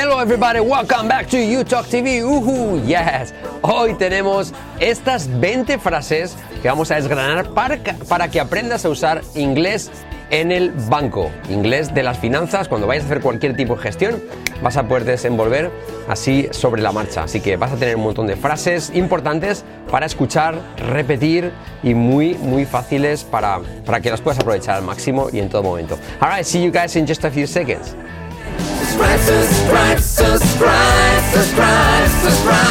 Hello everybody, welcome back to You Talk TV. Uhu, yes. Hoy tenemos estas 20 frases que vamos a desgranar para, para que aprendas a usar inglés en el banco. Inglés de las finanzas, cuando vayas a hacer cualquier tipo de gestión, vas a poder desenvolver así sobre la marcha. Así que vas a tener un montón de frases importantes para escuchar, repetir y muy, muy fáciles para, para que las puedas aprovechar al máximo y en todo momento. Alright, see you guys in just a few seconds. Subscribe, subscribe, subscribe, subscribe,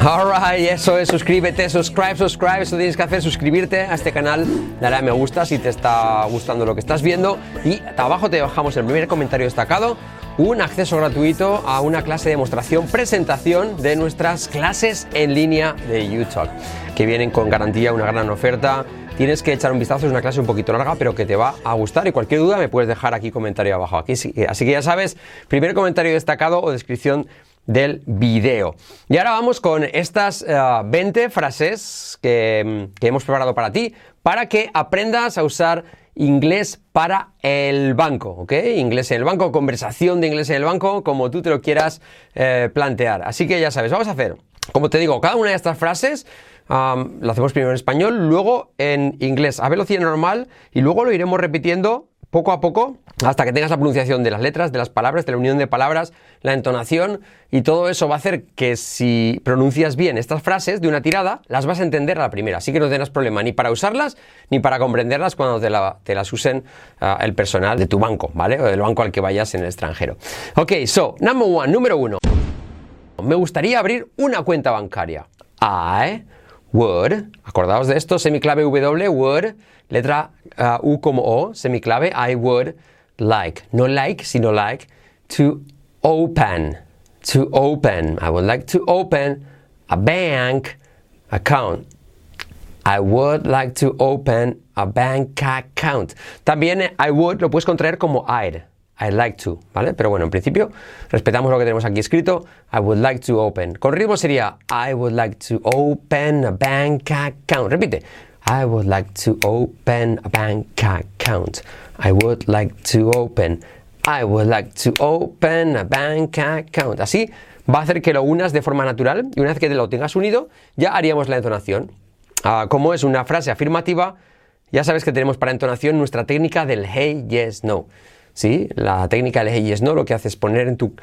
Alright, eso es, suscríbete, subscribe, subscribe, eso tienes que hacer, suscribirte a este canal, dale a me gusta si te está gustando lo que estás viendo. Y abajo te dejamos el primer comentario destacado, un acceso gratuito a una clase de demostración, presentación de nuestras clases en línea de YouTube, que vienen con garantía, una gran oferta, tienes que echar un vistazo, es una clase un poquito larga, pero que te va a gustar y cualquier duda me puedes dejar aquí comentario abajo. Aquí, así que ya sabes, primer comentario destacado o descripción del video. Y ahora vamos con estas 20 eh, frases que, que hemos preparado para ti, para que aprendas a usar inglés para el banco, ¿ok? Inglés en el banco, conversación de inglés en el banco, como tú te lo quieras eh, plantear. Así que ya sabes, vamos a hacer, como te digo, cada una de estas frases lo hacemos primero en español, luego en inglés a velocidad normal y luego lo iremos repitiendo poco a poco hasta que tengas la pronunciación de las letras, de las palabras, de la unión de palabras, la entonación y todo eso va a hacer que si pronuncias bien estas frases de una tirada, las vas a entender a la primera. Así que no tendrás problema ni para usarlas ni para comprenderlas cuando te, las usen ah, el personal de tu banco, ¿vale? O del banco al que vayas en el extranjero. Ok, so, number one, número uno. Me gustaría abrir una cuenta bancaria. I would, acordaos de esto, semiclave W, would, letra uh, U como O, semiclave, I would like, no like, sino like, to open, to open, I would like to open a bank account. I would like to open a bank account. También I would lo puedes contraer como I'd. I'd like to, ¿vale? Pero bueno, en principio respetamos lo que tenemos aquí escrito. I would like to open. Con ritmo sería I would like to open a bank account. Repite. I would like to open a bank account. I would like to open. I would like to open a bank account. Así va a hacer que lo unas de forma natural y una vez que te lo tengas unido, ya haríamos la entonación. Ah, como es una frase afirmativa, ya sabes que tenemos para entonación nuestra técnica del hey, yes, no. ¿Sí? La técnica del hey, yes, no lo que hace es poner en tu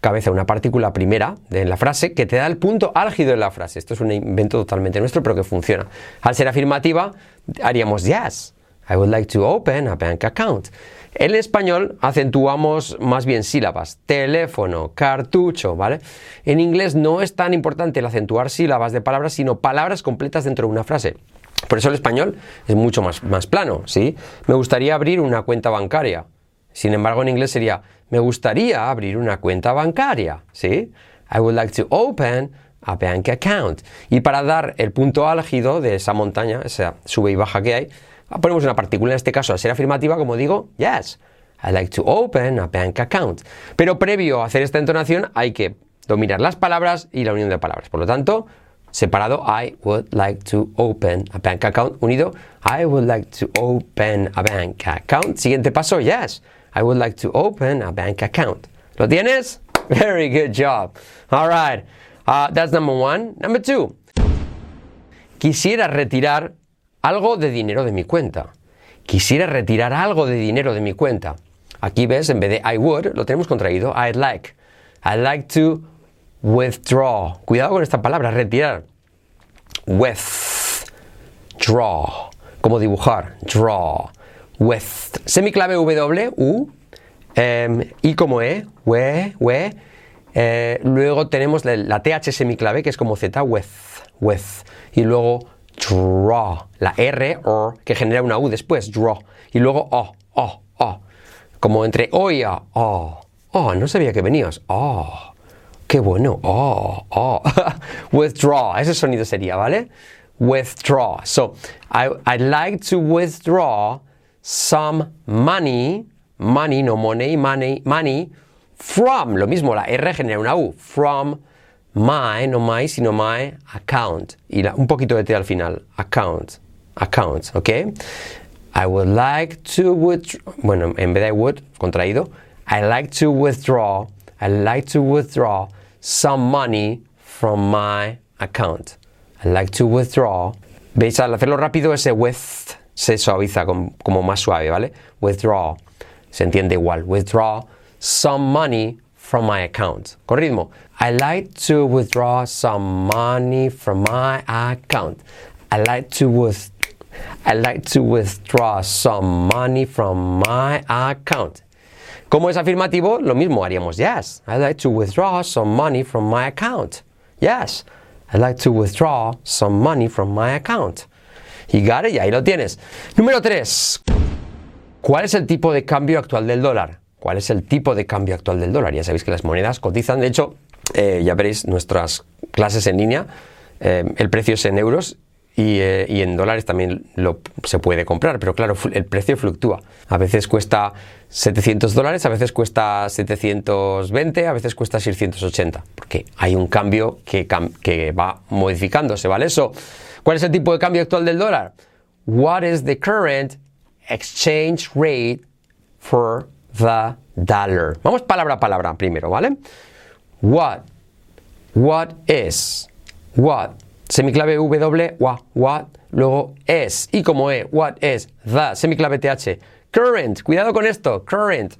cabeza una partícula primera de la frase que te da el punto álgido de la frase. Esto es un invento totalmente nuestro, pero que funciona. Al ser afirmativa, haríamos yes. I would like to open a bank account. En español acentuamos más bien sílabas, teléfono, cartucho, ¿vale? En inglés no es tan importante el acentuar sílabas de palabras, sino palabras completas dentro de una frase. Por eso el español es mucho más, más plano, ¿sí? Me gustaría abrir una cuenta bancaria. Sin embargo, en inglés sería, me gustaría abrir una cuenta bancaria, ¿sí? I would like to open a bank account. Y para dar el punto álgido de esa montaña, esa sube y baja que hay, ponemos una partícula, en este caso al ser afirmativa, como digo, yes, I like to open a bank account. Pero previo a hacer esta entonación hay que dominar las palabras y la unión de palabras. Por lo tanto, separado, I would like to open a bank account. Unido, I would like to open a bank account. Siguiente paso, yes, I would like to open a bank account. ¿Lo tienes? Very good job. All right. Uh, that's number one. Number two. Quisiera retirar algo de dinero de mi cuenta. Quisiera retirar algo de dinero de mi cuenta. Aquí ves, en vez de I would, lo tenemos contraído. I'd like. I'd like to withdraw. Cuidado con esta palabra, retirar. Withdraw. Como dibujar. Draw. With. Semiclave W, U. Em, y como E, we, we. Eh, luego tenemos la, la, TH semiclave, que es como Z, with. With. Y luego draw. La R, or, que genera una U después, draw. Y luego O, O, O. Como entre O y O. Oh, oh, no sabía que venías. Oh, qué bueno. Oh, oh. withdraw. Ese sonido sería, ¿vale? Withdraw. So, I, I'd like to withdraw some money, money, no money, money, money, from, lo mismo, la R genera una U, from my, no my, sino my account. Y un poquito de T al final. Account. Account, ¿ok? I would like to withdraw. Bueno, en vez de would, contraído. I like to withdraw I'd like to withdraw some money from my account. I'd like to withdraw. ¿Veis? Al hacerlo rápido, ese with se suaviza como más suave, ¿vale? Withdraw. Se entiende igual. Withdraw some money from my account. Con. I like to withdraw some money from my account. I like to with I like to withdraw some money from my account. Como es afirmativo, lo mismo haríamos yes. I'd like to withdraw some money from my account. Yes. I'd like to withdraw some money from my account. It, y ahí lo tienes. Número 3. ¿Cuál es el tipo de cambio actual del dólar? ¿Cuál es el tipo de cambio actual del dólar? Ya sabéis que las monedas cotizan. De hecho, eh, ya veréis nuestras clases en línea. Eh, el precio es en euros eh, y, en dólares también lo, se puede comprar, pero claro, el precio fluctúa. A veces cuesta 700 dólares, a veces cuesta 720, a veces cuesta 680, porque hay un cambio que, que va modificándose, ¿vale? Eso. ¿Cuál es el tipo de cambio actual del dólar? What is the current exchange rate for the dollar? Vamos palabra a palabra primero, ¿vale? What? What is? What? Semiclave W, wa, what, luego es, y como E, what is, the, semiclave TH, current, cuidado con esto, current,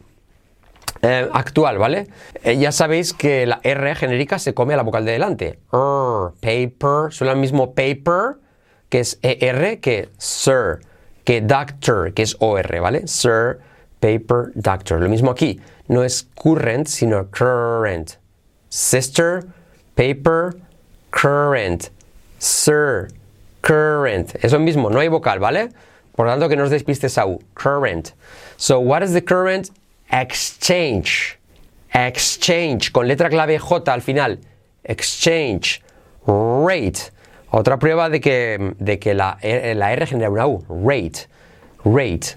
eh, actual, ¿vale? Eh, ya sabéis que la R genérica se come a la vocal de delante. paper, suena el mismo paper, que es ER, que sir, que doctor, que es OR, ¿vale? Sir, paper, doctor. Lo mismo aquí, no es current, sino current. Sister, paper, current sir, current. Eso mismo, no hay vocal, ¿vale? Por tanto, que no os despistes a U. Current. So, what is the current exchange? Exchange, con letra clave J al final. Exchange rate. Otra prueba de que, de que la, la R genera una U. Rate. Rate.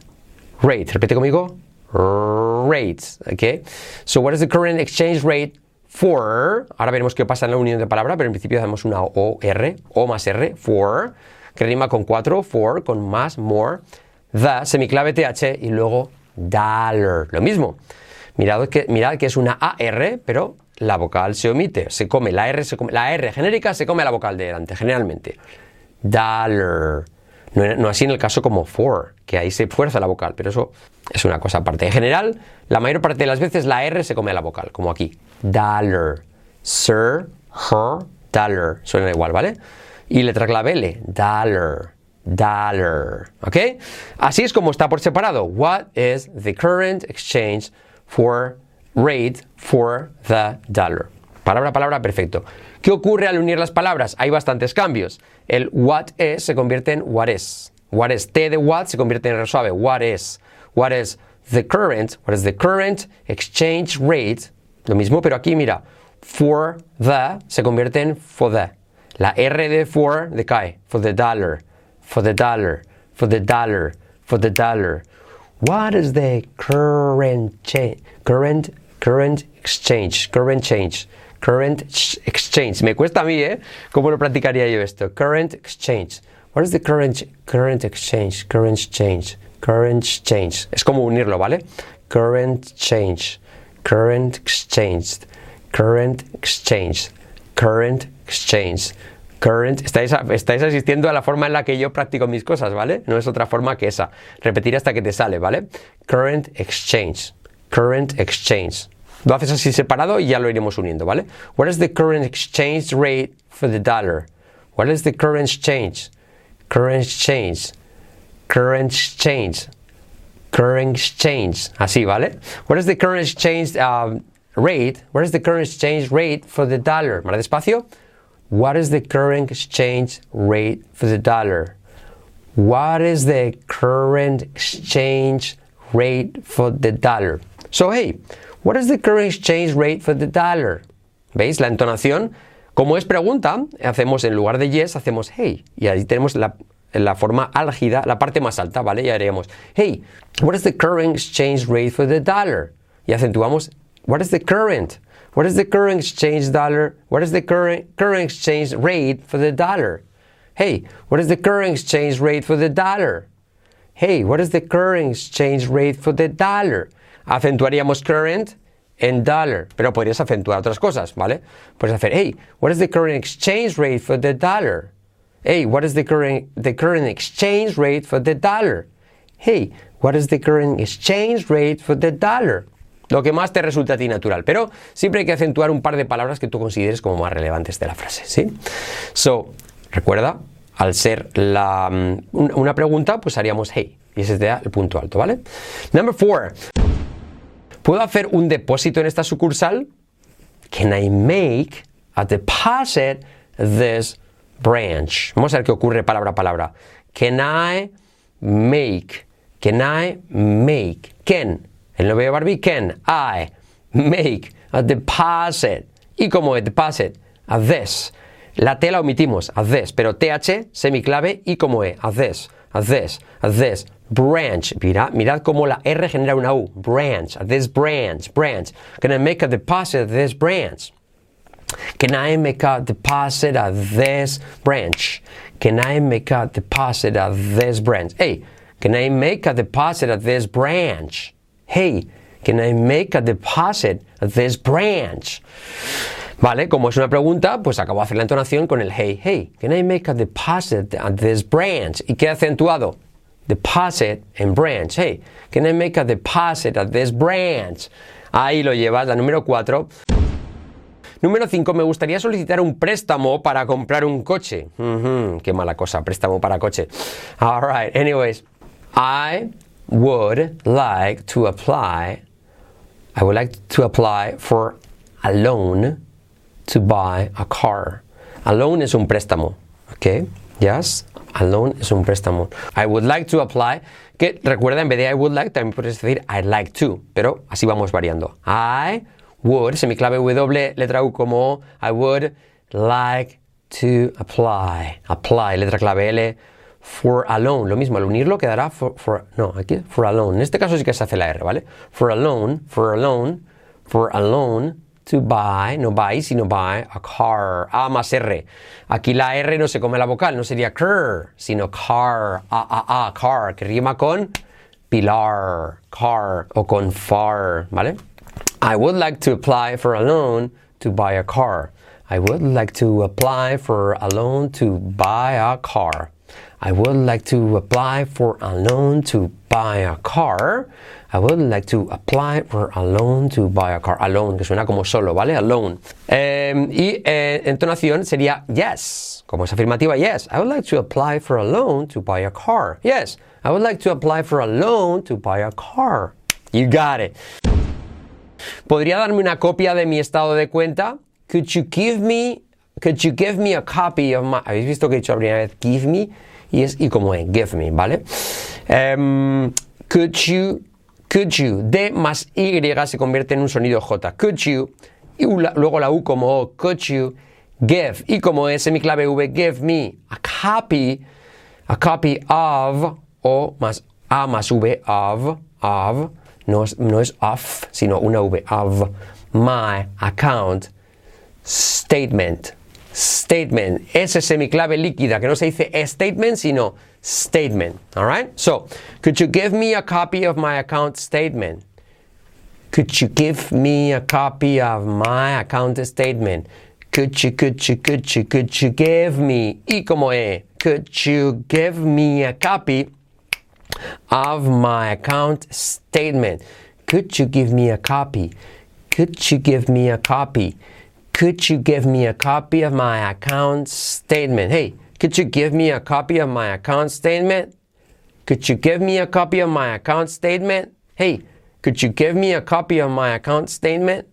Rate. Repite conmigo. Rate. Okay. So, what is the current exchange rate for, ahora veremos qué pasa en la unión de palabra, pero en principio hacemos una O, R, O más R, for, que rima con 4, for, con más, more, the, semiclave TH y luego dollar, lo mismo. Mirad que, mirad que es una AR, pero la vocal se omite, se come, la R, se come, la R genérica se come la vocal de delante, generalmente. Dollar. No, así en el caso como for, que ahí se fuerza la vocal, pero eso es una cosa aparte. En general, la mayor parte de las veces la R se come la vocal, como aquí. Dollar. Sir, her, dollar. Suena igual, ¿vale? Y letra clave L. Dollar. Dollar. ¿Ok? Así es como está por separado. What is the current exchange for rate for the dollar? Palabra a palabra, perfecto. ¿Qué ocurre al unir las palabras? Hay bastantes cambios. El what is se convierte en what is. What is T de what se convierte en R suave. What is. What is the current. What is the current exchange rate. Lo mismo, pero aquí mira. For the se convierte en for the. La R de for decae. For the dollar. For the dollar. For the dollar. For the dollar. What is the current change? Current current exchange. Current change. Current exchange. Me cuesta a mí, ¿eh? ¿Cómo lo practicaría yo esto? Current exchange. What is the current, current exchange? Current exchange. Current exchange. Es como unirlo, ¿vale? Current change. Current exchange. Current exchange. Current exchange. Current. Estáis, estáis asistiendo a la forma en la que yo practico mis cosas, ¿vale? No es otra forma que esa. Repetir hasta que te sale, ¿vale? Current exchange. Current exchange. Lo haces así separado y ya lo iremos uniendo, ¿vale? What is the current exchange rate for the dollar? What is the current exchange? Current exchange. Current exchange. Current exchange. Así, ¿vale? What is the current exchange um, rate? What is the current exchange rate for the dollar? Más despacio. What is the current exchange rate for the dollar? What is the current exchange rate for the dollar? So, hey, What is the current exchange rate for the dollar? ¿Veis la entonación? Como es pregunta, hacemos en lugar de yes, hacemos hey. Y ahí tenemos la, la forma álgida, la parte más alta, ¿vale? Y haríamos hey, what is the current exchange rate for the dollar? Y acentuamos what is the current? What is the current exchange dollar? What is the current current exchange rate for the dollar? Hey, what is the current exchange rate for the dollar? Hey, what is the current exchange rate for the dollar? Acentuaríamos current en dollar, pero podrías acentuar otras cosas, ¿vale? Puedes hacer, hey, what is the current exchange rate for the dollar? Hey, what is the current, the current exchange rate for the dollar? Hey, what is the current exchange rate for the dollar? Lo que más te resulta a ti natural, pero siempre hay que acentuar un par de palabras que tú consideres como más relevantes de la frase, ¿sí? So, recuerda, al ser la, mm, una pregunta, pues haríamos hey, y ese sería el punto alto, ¿vale? Number four. ¿Puedo hacer un depósito en esta sucursal? Can I make a deposit this branch? Vamos a ver qué ocurre palabra a palabra. Can I make? Can I make? Can. El novio de Barbie, can I make a deposit? Y como deposit, a this. La T la omitimos, a this, pero TH, semiclave, y como E, a this, a this, a this, branch. Mira, mirad cómo la R genera una U. Branch, this branch, branch. Can I make a deposit at this branch? Can I make a deposit at this branch? Can I make a deposit at this branch? Hey, can I make a deposit at this branch? Hey, can I make a deposit at this branch? Vale, como es una pregunta, pues acabo de hacer la entonación con el hey, hey. Can I make a deposit at this branch? ¿Y qué acentuado? Deposit en branch. Hey, can I make a deposit at this branch? Ahí lo llevas, la número 4. Número 5, me gustaría solicitar un préstamo para comprar un coche. qué mala cosa, préstamo para coche. Alright, anyways, I would like to apply, I would like to apply for a loan to buy a car. A loan es un préstamo, ¿ok? Yes, a loan es un préstamo. I would like to apply, que recuerda, en vez de I would like, también puedes decir I'd like to, pero así vamos variando. I would, semiclave W, letra U como I would like to apply. Apply, letra clave L, for a loan. Lo mismo, al unirlo quedará for, for, no, aquí, for a loan. En este caso sí que se hace la R, ¿vale? For a loan, for a loan, for a loan to buy, no buy, sino buy a car. A más R. Aquí la R no se come la vocal, no sería car, sino car. A, a, a, car, que rima con pilar, car, o con far, ¿vale? I would like to apply for a loan to buy a car. I would like to apply for a loan to buy a car. I would like to apply for a loan to buy a car. I would like to apply for a loan to buy a car. Alone, que suena como solo, ¿vale? Alone. Eh, y eh, entonación sería yes. Como es afirmativa, yes. I would like to apply for a loan to buy a car. Yes. I would like to apply for a loan to buy a car. You got it. ¿Podría darme una copia de mi estado de cuenta? Could you give me, could you give me a copy of my... ¿Habéis visto que he dicho la primera vez give me? Y es y como es, give me, ¿vale? Um, could you Could you, D más Y se convierte en un sonido J. Could you, y luego la U como O, could you give, y como es semiclave V, give me a copy, a copy of, o más A más V, of, of, no es, no es sino una V, of my account statement. Statement, ese semiclave líquida, que no se dice statement, sino statement. All right? So, could you give me a copy of my account statement? Could you give me a copy of my account statement? Could you, could you, could you, could you give me, y como e, could you give me a copy of my account statement? Could you give me a copy? Could you give me a copy? Could you give me a copy of my account statement? Hey, could you give me a copy of my account statement? Could you give me a copy of my account statement? Hey, could you give me a copy of my account statement?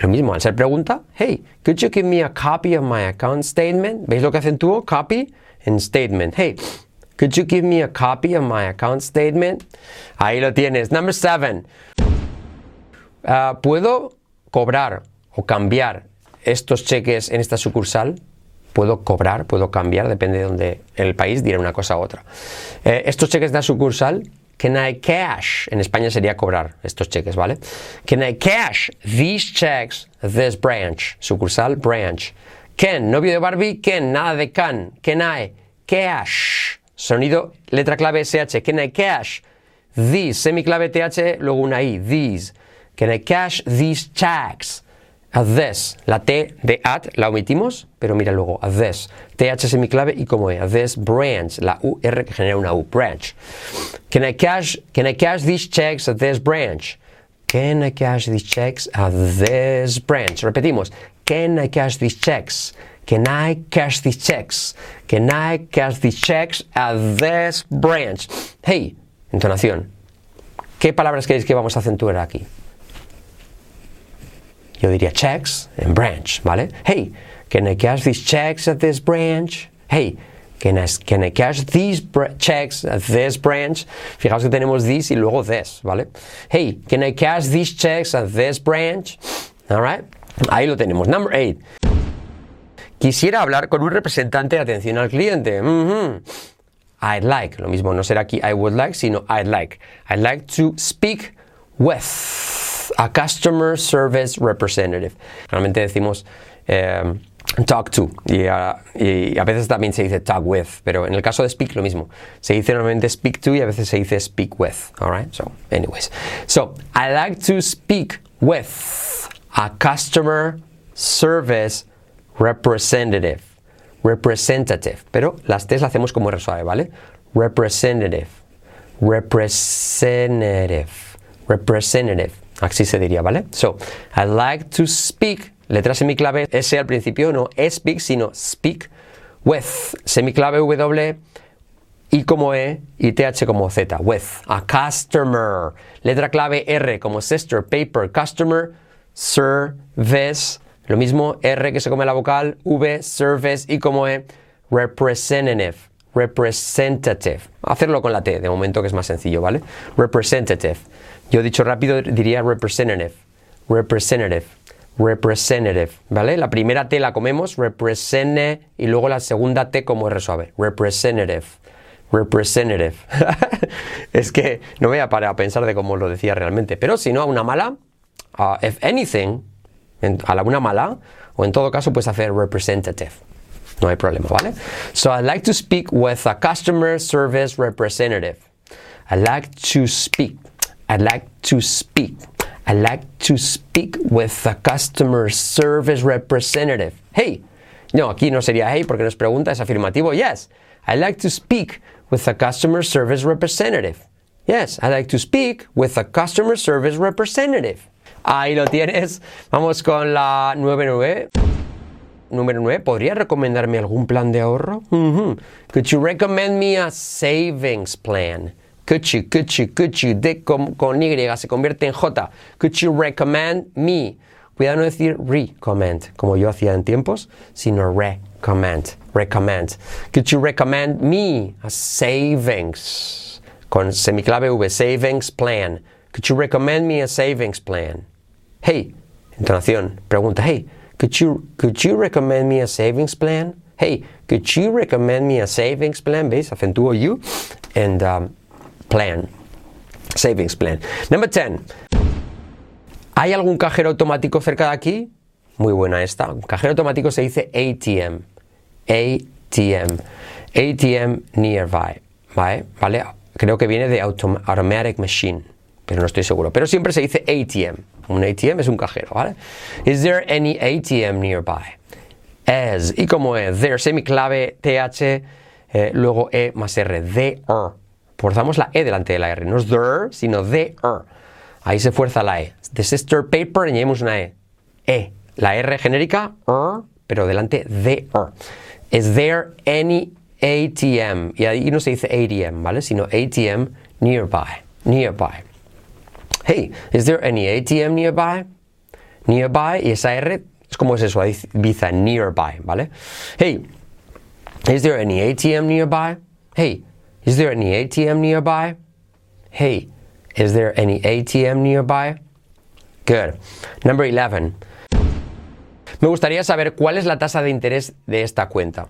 Lo mismo, al ser pregunta, hey, could you give me a copy of my account statement? ¿Veis lo que acentuó? Copy and statement. Hey, could you give me a copy of my account statement? Ahí lo tienes. Number seven. Uh, ¿Puedo cobrar o cambiar estos cheques en esta sucursal? puedo cobrar, puedo cambiar, depende de donde el país diré una cosa u otra. Eh, estos cheques de la sucursal, can I cash? En España sería cobrar estos cheques, ¿vale? Can I cash these checks this branch? Sucursal, branch. Can, novio de Barbie, can, nada de can. Can I cash? Sonido, letra clave SH. Can I cash? These, semiclave TH, luego una I. These. Can I cash these checks this? La T de at la omitimos, pero mira luego, this. TH semiclave y como E, at this branch. La UR que genera una U, branch. Can I cash, can I cash these checks at this branch? Can I cash these checks at this branch? Repetimos. Can I cash these checks? Can I cash these checks? Can I cash these checks at this branch? Hey, entonación. ¿Qué palabras queréis que vamos a acentuar aquí? Yo diría checks en branch, ¿vale? Hey, can I cash these checks at this branch? Hey, can I, can I cash these checks at this branch? Fijaos que tenemos this y luego this, ¿vale? Hey, can I cash these checks at this branch? All right? Ahí lo tenemos. Number eight. Quisiera hablar con un representante de atención al cliente. I'd like. Lo mismo no será aquí I would like, sino I'd like. I'd like to speak with a customer service representative. Realmente decimos em, talk to y a, veces también se dice talk with, pero en el caso de speak lo mismo. Se dice normalmente speak to y a veces se dice speak with. Alright, so anyways. So, I like to speak with a customer service representative. Representative. Pero las T's las hacemos como R suave, ¿vale? Representative. Representative. Representative. Así se diría, ¿vale? So, I like to speak. Letra semiclave S al principio, no speak, sino speak with. Semiclave W. I como E y TH como Z. With. A customer. Letra clave R como sister, paper, customer, service lo mismo R que se come la vocal, V, service y como E, representative. Representative. Hacerlo con la T, de momento que es más sencillo, ¿vale? Representative. Yo dicho rápido diría representative. Representative. Representative, ¿vale? La primera T la comemos, represene, y luego la segunda T como R suave. Representative. Representative. es que no voy a parar a pensar de cómo lo decía realmente. Pero si no, a una mala, if anything, a la una mala, o en todo caso puedes hacer representative. No hay problema, ¿vale? So I'd like to speak with a customer service representative. I'd like to speak. I'd like to speak. I'd like to speak with a customer service representative. Hey. No, aquí no sería hey porque nos pregunta, es afirmativo. Yes. I'd like to speak with a customer service representative. Yes, I'd like to speak with a customer service representative. Ahí lo tienes. Vamos con la 99. Número 9. ¿Podría recomendarme algún plan de ahorro? Could you recommend me a savings plan? Could you, could you, could you, de con, Y se convierte en J. Could you recommend me? Cuidado no decir recommend, como yo hacía en tiempos, sino recommend, recommend. Could you recommend me a savings? Con semiclave V, savings plan. Could you recommend me a savings plan? Hey, entonación, pregunta, hey, could you, could you recommend me a savings plan? Hey, could you recommend me a savings plan? ¿Veis? Acentúo you and um, plan. Savings plan. Number 10. ¿Hay algún cajero automático cerca de aquí? Muy buena esta. Un cajero automático se dice ATM. ATM. ATM nearby. ¿Vale? ¿Vale? Creo que viene de automatic machine pero no estoy seguro. Pero siempre se dice ATM. Un ATM es un cajero, ¿vale? Is there any ATM nearby? As. ¿Y como es? There, semiclave, TH, eh, luego E más R. There. Forzamos la E delante de la R. No es there, sino there. Ahí se fuerza la E. The sister paper, añadimos una E. E. La R genérica, er, pero delante de er. Is there any ATM? Y ahí no se dice ATM, ¿vale? Sino ATM nearby. Nearby. Hey, is there any ATM nearby? Nearby, y esa R es como se suaviza, nearby, ¿vale? Hey, is there any ATM nearby? Hey, is there any ATM nearby? Hey, is there any ATM nearby? Good. Number 11. Me gustaría saber cuál es la tasa de interés de esta cuenta.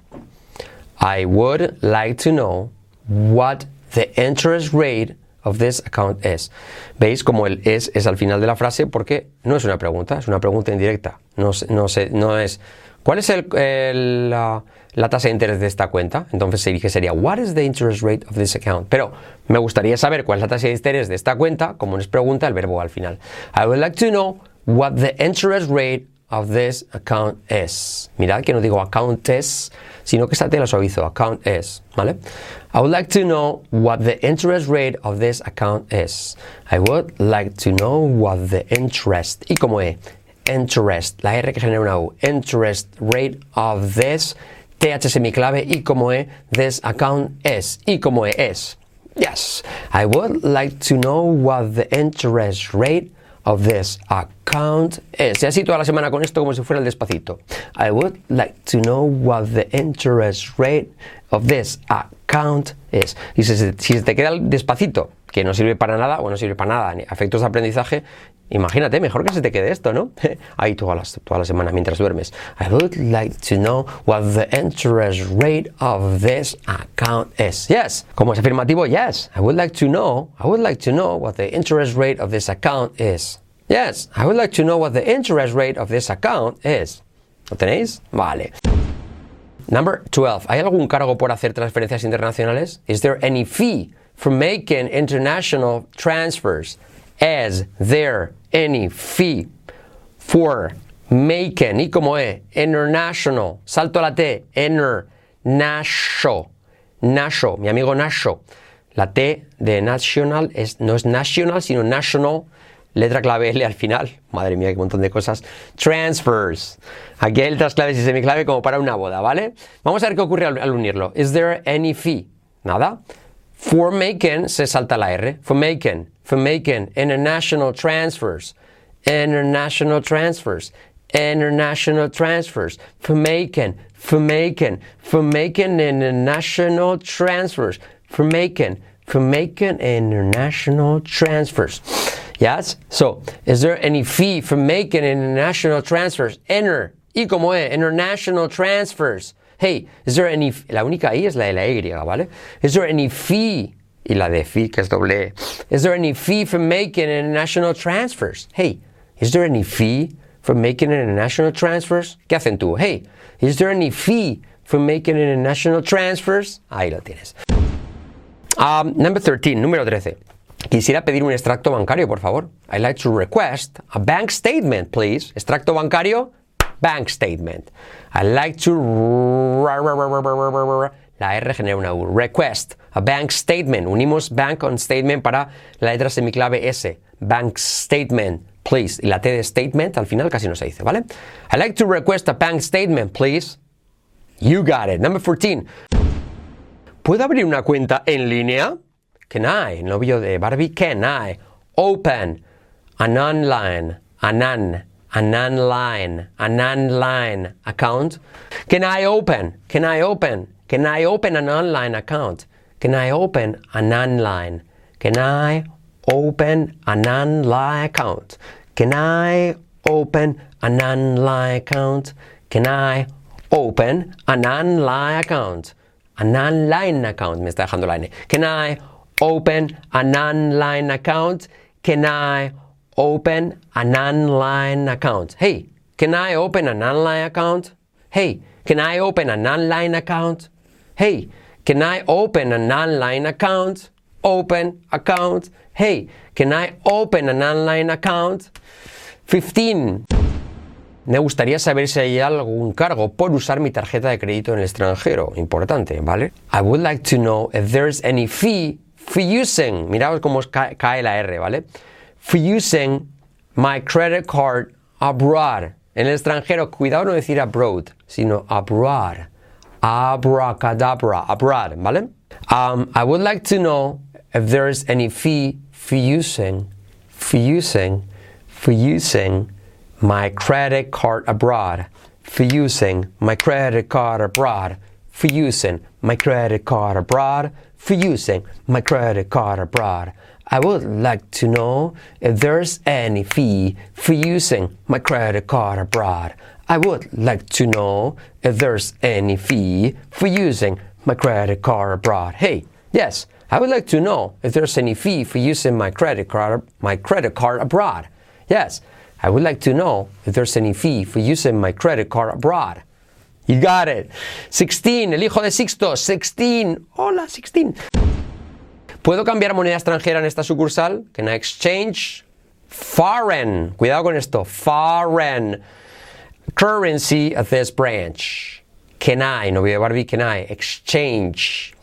I would like to know what the interest rate of this account is. ¿Veis como el es es al final de la frase porque no es una pregunta, es una pregunta indirecta. No, no, no es. ¿Cuál es el, la, la, tasa de interés de esta cuenta? Entonces se que sería What is the interest rate of this account? Pero me gustaría saber cuál es la tasa de interés de esta cuenta, como nos pregunta el verbo al final. I would like to know what the interest rate of this account is. Mirad que no digo account is, sino que esta te la suavizo. Account is, ¿vale? I would like to know what the interest rate of this account is. I would like to know what the interest, y como e, interest, la R que genera una U, interest rate of this, TH semiclave, y como e, this account is, y como e es. Yes, I would like to know what the interest rate of this account is. Y así toda la semana con esto como si fuera el despacito. I would like to know what the interest rate of this account is. Y si, si te queda el despacito, que no sirve para nada o no sirve para nada, ni efectos de aprendizaje, Imagínate, mejor que se te quede esto, ¿no? Ahí toda la, toda la semana mientras duermes. I would like to know what the interest rate of this account is. Yes. Como es afirmativo, yes. I would like to know, I would like to know what the interest rate of this account is. Yes. I would like to know what the interest rate of this account is. ¿Lo tenéis? Vale. Number 12. ¿Hay algún cargo por hacer transferencias internacionales? Is there any fee for making international transfers? Is there any fee for making, y como es, international, salto la T, international, national, mi amigo Nasho. La T de national no es national, sino national, letra clave L al final. Madre mía, qué montón de cosas. Transfers. Aquí hay letras claves y semiclave como para una boda, ¿vale? Vamos a ver qué ocurre al, al unirlo. Is there any fee? Nada. For making se salta la R. For making. For making international transfers international transfers, international transfers, for making, for making, for making international transfers, for making, for making international transfers. Yes? So, is there any fee for making international transfers? Enter. Y como es, international transfers. Hey, is there any, la única I es la de la Y, ¿vale? Is there any fee? Y la de fee, que es doble e. Is there any fee for making international transfers? Hey, Is there any fee for making international transfers? ¿Qué hacen tú? Hey, is there any fee for making international transfers? Ahí lo tienes. Um, number 13, número 13. Quisiera pedir un extracto bancario, por favor. I'd like to request a bank statement, please. Extracto bancario, bank statement. I'd like to... La R genera una U. Request, a bank statement. Unimos bank con statement para la letra semiclave S. Bank statement please. Y la T de statement al final casi no se dice, ¿vale? I'd like to request a bank statement, please. You got it. Number 14. ¿Puedo abrir una cuenta en línea? Can I? Novio de Barbie. Can I? Open an online, an an, online, an online account. Can I open? Can I open? Can I open an online account? Can I open an online? Can I open an online account? Can I open an online account? Can I open an online account? An online account, me está dejando. Can I open an online account? Can I open an online account? Hey, can I open an online account? Hey, can I open an online account? Hey, can I open an online account? Open account. Hey, can I open an online account? 15. Me gustaría saber si hay algún cargo por usar mi tarjeta de crédito en el extranjero. Importante, ¿vale? I would like to know if there's any fee for using. Miraos cómo cae la R, ¿vale? For using my credit card abroad. En el extranjero, cuidado no decir abroad, sino abroad. Abracadabra, abroad, ¿vale? Um, I would like to know if there's any fee for using, for using for using my credit card abroad, for using my credit card abroad, for using my credit card abroad, for using my credit card abroad. I would like to know if there's any fee for using my credit card abroad. I would like to know if there's any fee for using my credit card abroad. Hey, yes, I would like to know if there's any fee for using my credit card my credit card abroad. Yes, I would like to know if there's any fee for using my credit card abroad. You got it. 16, el hijo de Sixto. 16. Hola, 16. ¿Puedo cambiar moneda extranjera en esta sucursal? Can I exchange foreign? Cuidado con esto. Foreign currency at this branch. Can I? No voy a Barbie. Can I exchange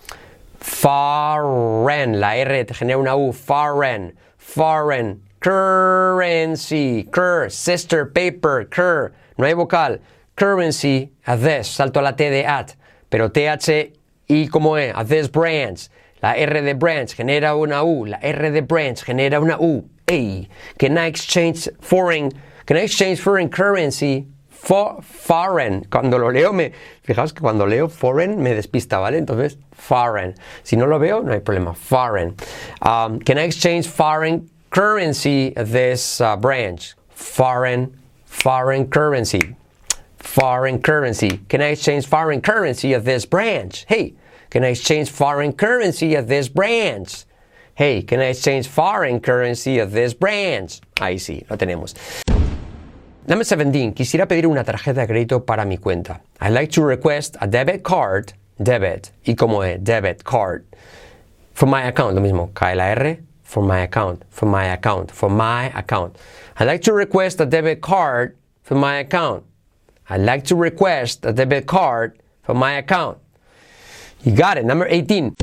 foreign? La R te genera una U. Foreign. Foreign currency. Cur. Sister paper. Cur. No hay vocal currency at this, salto a la T de at, pero TH y como E, at this branch. La R de branch genera una U, la R de branch genera una U. Hey, can I exchange foreign, can I exchange foreign currency for foreign? Cuando lo leo me, fijaos que cuando leo foreign me despista, ¿vale? Entonces, foreign. Si no lo veo, no hay problema. Foreign. Um, can I exchange foreign currency this uh, branch? Foreign, foreign currency foreign currency. Can I exchange foreign currency at this branch? Hey, can I exchange foreign currency at this branch? Hey, can I exchange foreign currency at this branch? Ahí sí, lo tenemos. Number 17. Quisiera pedir una tarjeta de crédito para mi cuenta. I'd like to request a debit card, debit, y como es, debit card, for my account, lo mismo, cae la R, for my account, for my account, for my account. I'd like to request a debit card for my account. I'd like to request a debit card from my account. You got it. Number 18.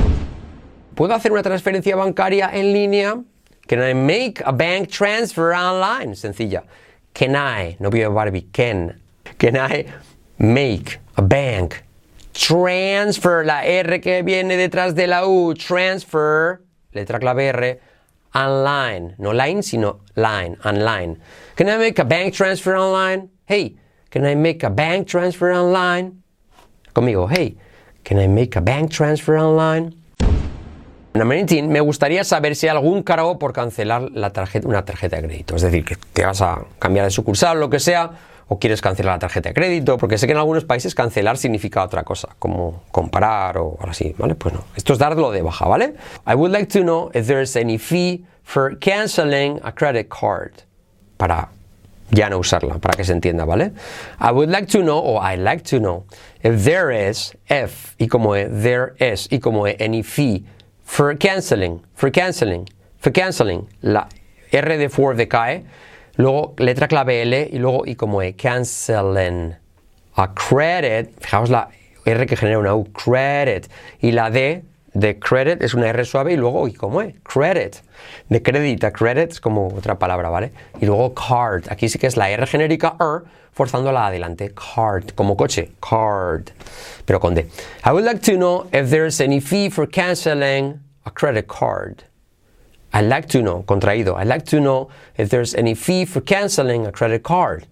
¿Puedo hacer una transferencia bancaria en línea? Can I make a bank transfer online? Sencilla. Can I? No a Barbie. Can. Can I make a bank transfer? La R que viene detrás de la U. Transfer. Letra clave R. Online. No line, sino line. Online. Can I make a bank transfer online? Hey. Can I make a bank transfer online? Conmigo, hey, can I make a bank transfer online? Number 19, me gustaría saber si hay algún cargo por cancelar una tarjeta de crédito. Es decir, que te vas a cambiar de sucursal, lo que sea, o quieres cancelar la tarjeta de crédito, porque sé que en algunos países cancelar significa otra cosa, como comprar o algo así, ¿vale? Pues no, esto es darlo de baja, ¿vale? I would like to know if there's any fee for canceling a credit card. Para ya no usarla, para que se entienda, ¿vale? I would like to know, or I like to know, if there is, if, y como es, there is, y como es, any fee, for canceling, for canceling, for canceling, la R de for decae, luego letra clave L, y luego, y como es, canceling, a credit, fijaos la R que genera una U, credit, y la D de credit es una R suave y luego, ¿y cómo es? Credit. De crédito a credit es como otra palabra, ¿vale? Y luego card. Aquí sí que es la R genérica R forzándola adelante. Card. Como coche. Card. Pero con D. I would like to know if there's any fee for canceling a credit card. I'd like to know. Contraído. I'd like to know if there's any fee for canceling a credit card.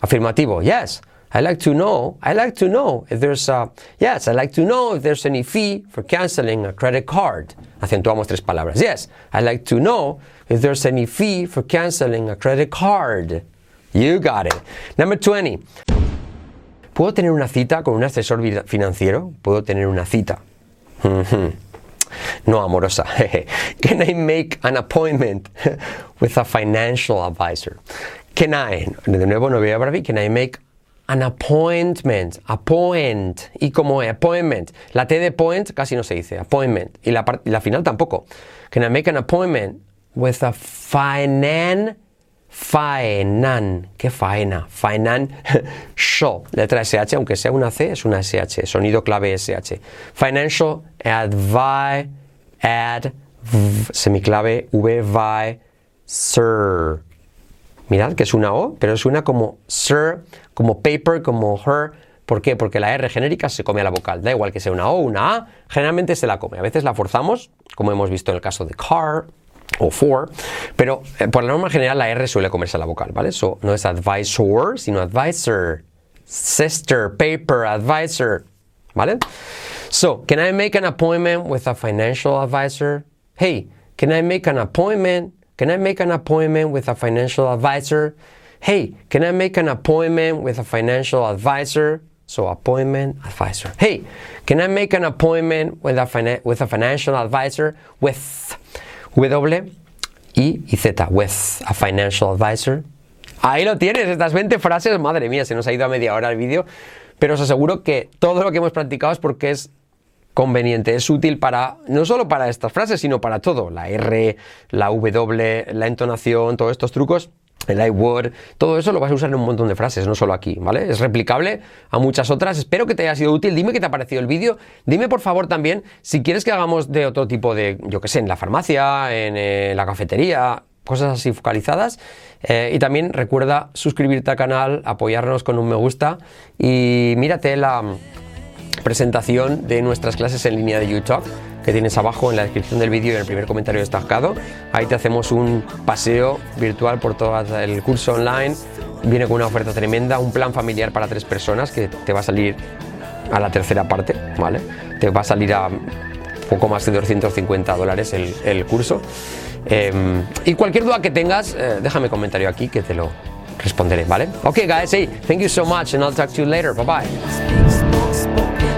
Afirmativo. Yes. I like to know, I like to know if there's a, yes, I like to know if there's any fee for canceling a credit card. Acentuamos tres palabras. Yes, I like to know if there's any fee for canceling a credit card. You got it. Number 20. ¿Puedo tener una cita con un asesor financiero? ¿Puedo tener una cita? No amorosa. Can I make an appointment with a financial advisor? Can I, de nuevo no voy a can I make an appointment, appoint, y como appointment, la T de point casi no se dice, appointment, y la, la final tampoco. Can I make an appointment with a finan, finan, ¿qué faena? Finan, show, letra SH, aunque sea una C, es una SH, sonido clave SH. Financial advice, ad, semiclave V, sir. Mirad que es una O, pero suena como sir, como paper, como her. ¿Por qué? Porque la R genérica se come a la vocal. Da igual que sea una O una A, generalmente se la come. A veces la forzamos, como hemos visto en el caso de car o for, pero eh, por la norma general la R suele comerse a la vocal, ¿vale? So, no es advisor, sino advisor. Sister, paper, advisor, ¿vale? So, can I make an appointment with a financial advisor? Hey, can I make an appointment? Can I make an appointment with a financial advisor? Hey, can I make an appointment with a financial advisor? So appointment advisor. Hey, can I make an appointment with a, with a financial advisor with W I y Z with a financial advisor? Ahí lo tienes, estas 20 frases, madre mía, se nos ha ido a media hora el vídeo, pero os aseguro que todo lo que hemos practicado es porque es conveniente, es útil para, no solo para estas frases, sino para todo, la R, la W, la entonación, todos estos trucos el iWord, todo eso lo vas a usar en un montón de frases, no solo aquí, ¿vale? Es replicable a muchas otras. Espero que te haya sido útil. Dime qué te ha parecido el vídeo. Dime, por favor, también si quieres que hagamos de otro tipo de, yo qué sé, en la farmacia, en eh, la cafetería, cosas así focalizadas. Eh, y también recuerda suscribirte al canal, apoyarnos con un me gusta y mírate la presentación de nuestras clases en línea de YouTube que tienes abajo en la descripción del vídeo y en el primer comentario destacado. Ahí te hacemos un paseo virtual por todo el curso online. Viene con una oferta tremenda, un plan familiar para tres personas que te va a salir a la tercera parte, ¿vale? Te va a salir a poco más de 250 dólares el, curso. Em, y cualquier duda que tengas, eh, déjame comentario aquí que te lo responderé, ¿vale? Ok, guys, hey, thank you so much and I'll talk to you later. Bye bye.